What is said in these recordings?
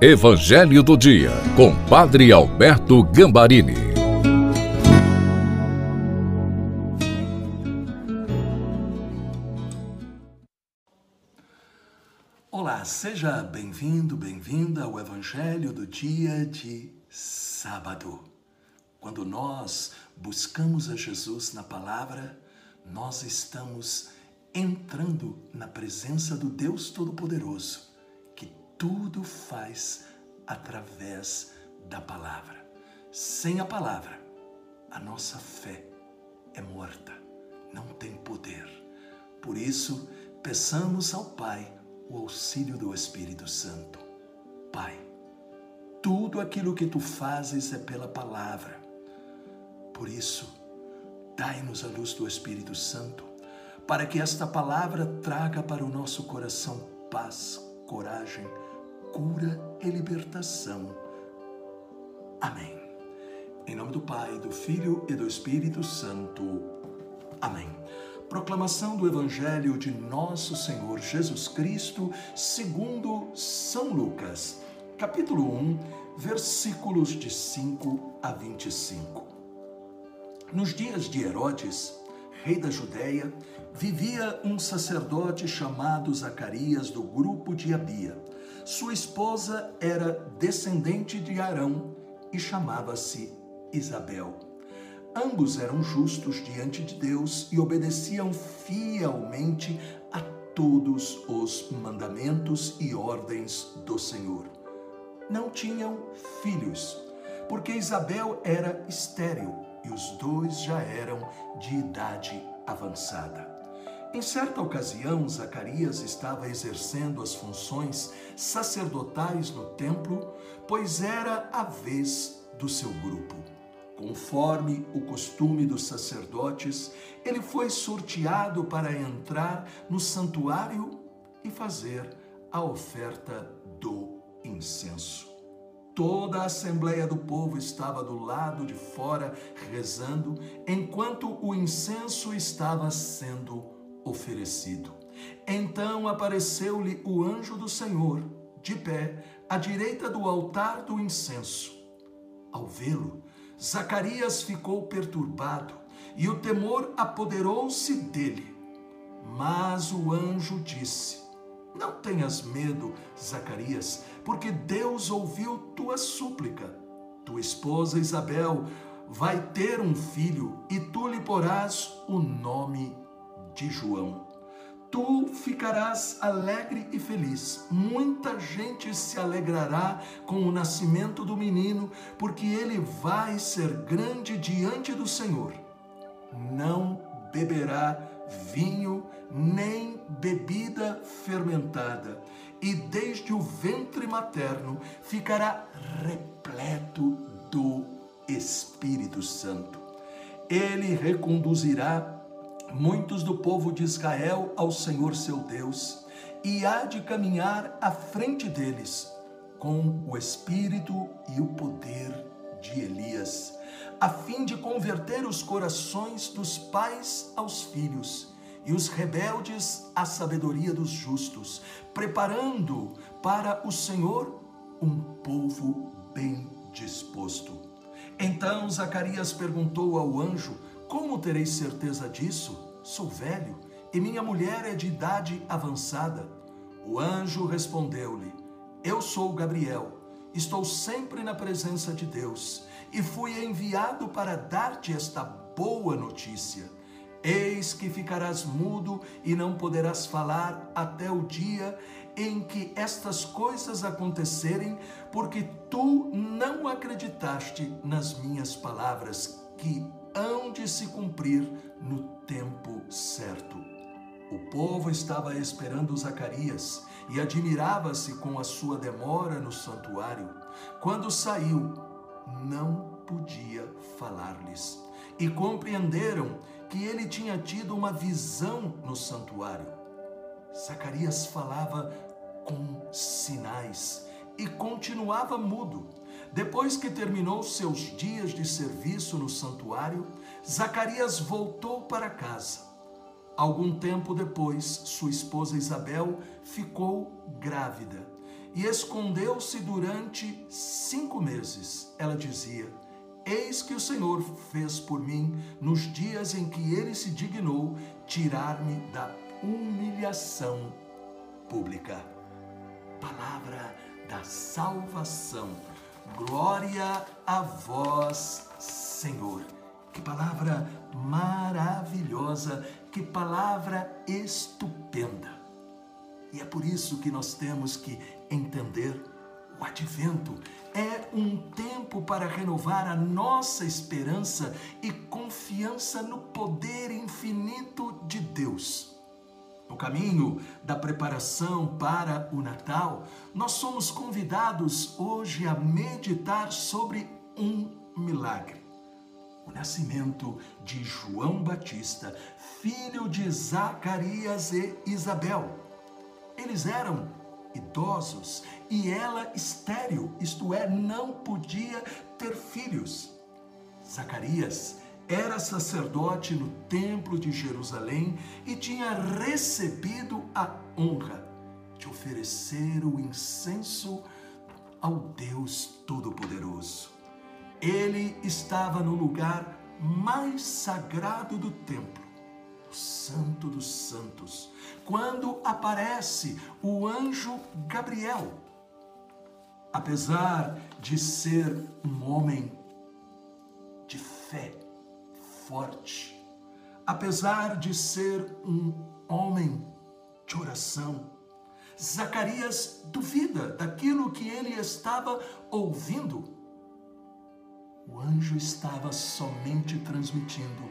Evangelho do Dia, com Padre Alberto Gambarini. Olá, seja bem-vindo, bem-vinda ao Evangelho do Dia de sábado. Quando nós buscamos a Jesus na palavra, nós estamos entrando na presença do Deus Todo-Poderoso tudo faz através da palavra. Sem a palavra, a nossa fé é morta, não tem poder. Por isso, peçamos ao Pai o auxílio do Espírito Santo. Pai, tudo aquilo que tu fazes é pela palavra. Por isso, dai-nos a luz do Espírito Santo, para que esta palavra traga para o nosso coração paz, coragem, cura e libertação. Amém. Em nome do Pai, do Filho e do Espírito Santo. Amém. Proclamação do Evangelho de Nosso Senhor Jesus Cristo, segundo São Lucas, capítulo 1, versículos de 5 a 25. Nos dias de Herodes, rei da Judéia, vivia um sacerdote chamado Zacarias do grupo de Abia sua esposa era descendente de Arão e chamava-se Isabel. Ambos eram justos diante de Deus e obedeciam fielmente a todos os mandamentos e ordens do Senhor. Não tinham filhos, porque Isabel era estéril e os dois já eram de idade avançada. Em certa ocasião, Zacarias estava exercendo as funções sacerdotais no templo, pois era a vez do seu grupo. Conforme o costume dos sacerdotes, ele foi sorteado para entrar no santuário e fazer a oferta do incenso. Toda a assembleia do povo estava do lado de fora rezando, enquanto o incenso estava sendo oferecido. Então apareceu-lhe o anjo do Senhor, de pé, à direita do altar do incenso. Ao vê-lo, Zacarias ficou perturbado e o temor apoderou-se dele. Mas o anjo disse: Não tenhas medo, Zacarias, porque Deus ouviu tua súplica. Tua esposa Isabel vai ter um filho e tu lhe porás o nome de João. Tu ficarás alegre e feliz. Muita gente se alegrará com o nascimento do menino, porque ele vai ser grande diante do Senhor. Não beberá vinho nem bebida fermentada, e desde o ventre materno ficará repleto do Espírito Santo. Ele reconduzirá muitos do povo de Israel ao Senhor seu Deus, e há de caminhar à frente deles com o espírito e o poder de Elias, a fim de converter os corações dos pais aos filhos e os rebeldes à sabedoria dos justos, preparando para o Senhor um povo bem disposto. Então Zacarias perguntou ao anjo: como terei certeza disso? Sou velho e minha mulher é de idade avançada. O anjo respondeu-lhe: Eu sou Gabriel, estou sempre na presença de Deus e fui enviado para dar-te esta boa notícia. Eis que ficarás mudo e não poderás falar até o dia em que estas coisas acontecerem, porque tu não acreditaste nas minhas palavras que hão de se cumprir no tempo certo. O povo estava esperando Zacarias e admirava-se com a sua demora no santuário. Quando saiu, não podia falar-lhes. E compreenderam que ele tinha tido uma visão no santuário. Zacarias falava com sinais e continuava mudo. Depois que terminou seus dias de serviço no santuário, Zacarias voltou para casa. Algum tempo depois, sua esposa Isabel ficou grávida e escondeu-se durante cinco meses. Ela dizia: Eis que o Senhor fez por mim nos dias em que ele se dignou tirar-me da humilhação pública. Palavra da salvação. Glória a vós, Senhor. Que palavra maravilhosa, que palavra estupenda. E é por isso que nós temos que entender o advento é um tempo para renovar a nossa esperança e confiança no poder infinito de Deus. No caminho da preparação para o Natal, nós somos convidados hoje a meditar sobre um milagre. O nascimento de João Batista, filho de Zacarias e Isabel. Eles eram idosos e ela estéril, isto é, não podia ter filhos. Zacarias era sacerdote no templo de Jerusalém e tinha recebido a honra de oferecer o incenso ao Deus Todo-Poderoso. Ele estava no lugar mais sagrado do templo o Santo dos Santos, quando aparece o anjo Gabriel. Apesar de ser um homem de fé forte, apesar de ser um homem de oração, Zacarias duvida daquilo que ele estava ouvindo. O anjo estava somente transmitindo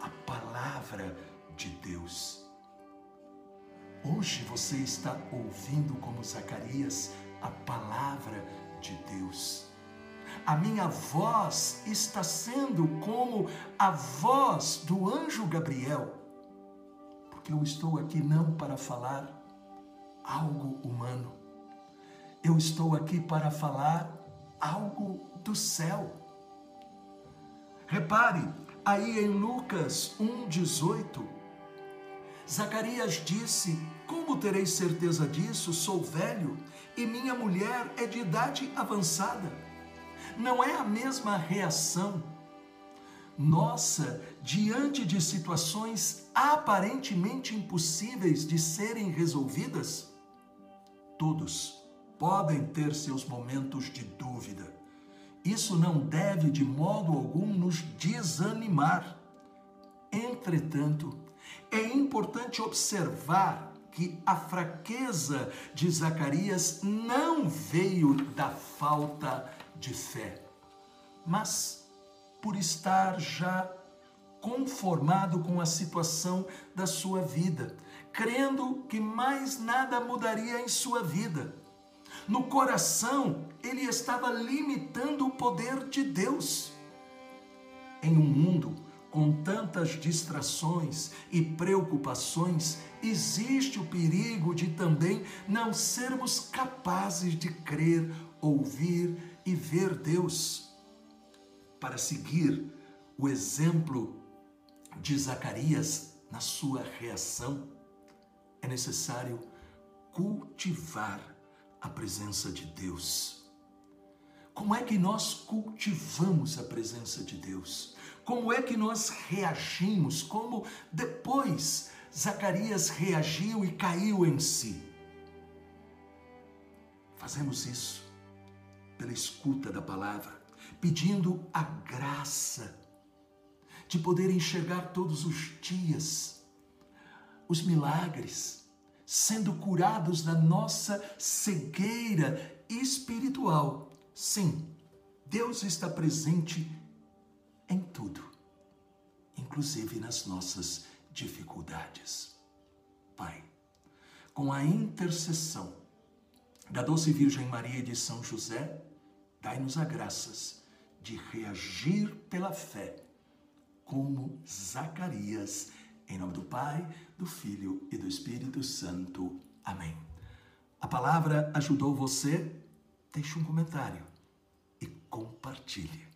a palavra de Deus. Hoje você está ouvindo, como Zacarias, a palavra de Deus. A minha voz está sendo como a voz do anjo Gabriel, porque eu estou aqui não para falar algo humano, eu estou aqui para falar algo do céu. Repare, Aí em Lucas 1,18, Zacarias disse: Como terei certeza disso? Sou velho e minha mulher é de idade avançada. Não é a mesma reação nossa diante de situações aparentemente impossíveis de serem resolvidas? Todos podem ter seus momentos de dúvida isso não deve de modo algum nos desanimar. Entretanto, é importante observar que a fraqueza de Zacarias não veio da falta de fé, mas por estar já conformado com a situação da sua vida, crendo que mais nada mudaria em sua vida no coração, ele estava limitando o poder de Deus. Em um mundo com tantas distrações e preocupações, existe o perigo de também não sermos capazes de crer, ouvir e ver Deus. Para seguir o exemplo de Zacarias na sua reação, é necessário cultivar a presença de Deus. Como é que nós cultivamos a presença de Deus? Como é que nós reagimos? Como depois Zacarias reagiu e caiu em si? Fazemos isso pela escuta da palavra, pedindo a graça de poder enxergar todos os dias os milagres sendo curados da nossa cegueira espiritual. Sim, Deus está presente em tudo, inclusive nas nossas dificuldades. Pai, com a intercessão da doce Virgem Maria e de São José, dai-nos a graças de reagir pela fé, como Zacarias em nome do Pai, do Filho e do Espírito Santo. Amém. A palavra ajudou você? Deixe um comentário e compartilhe.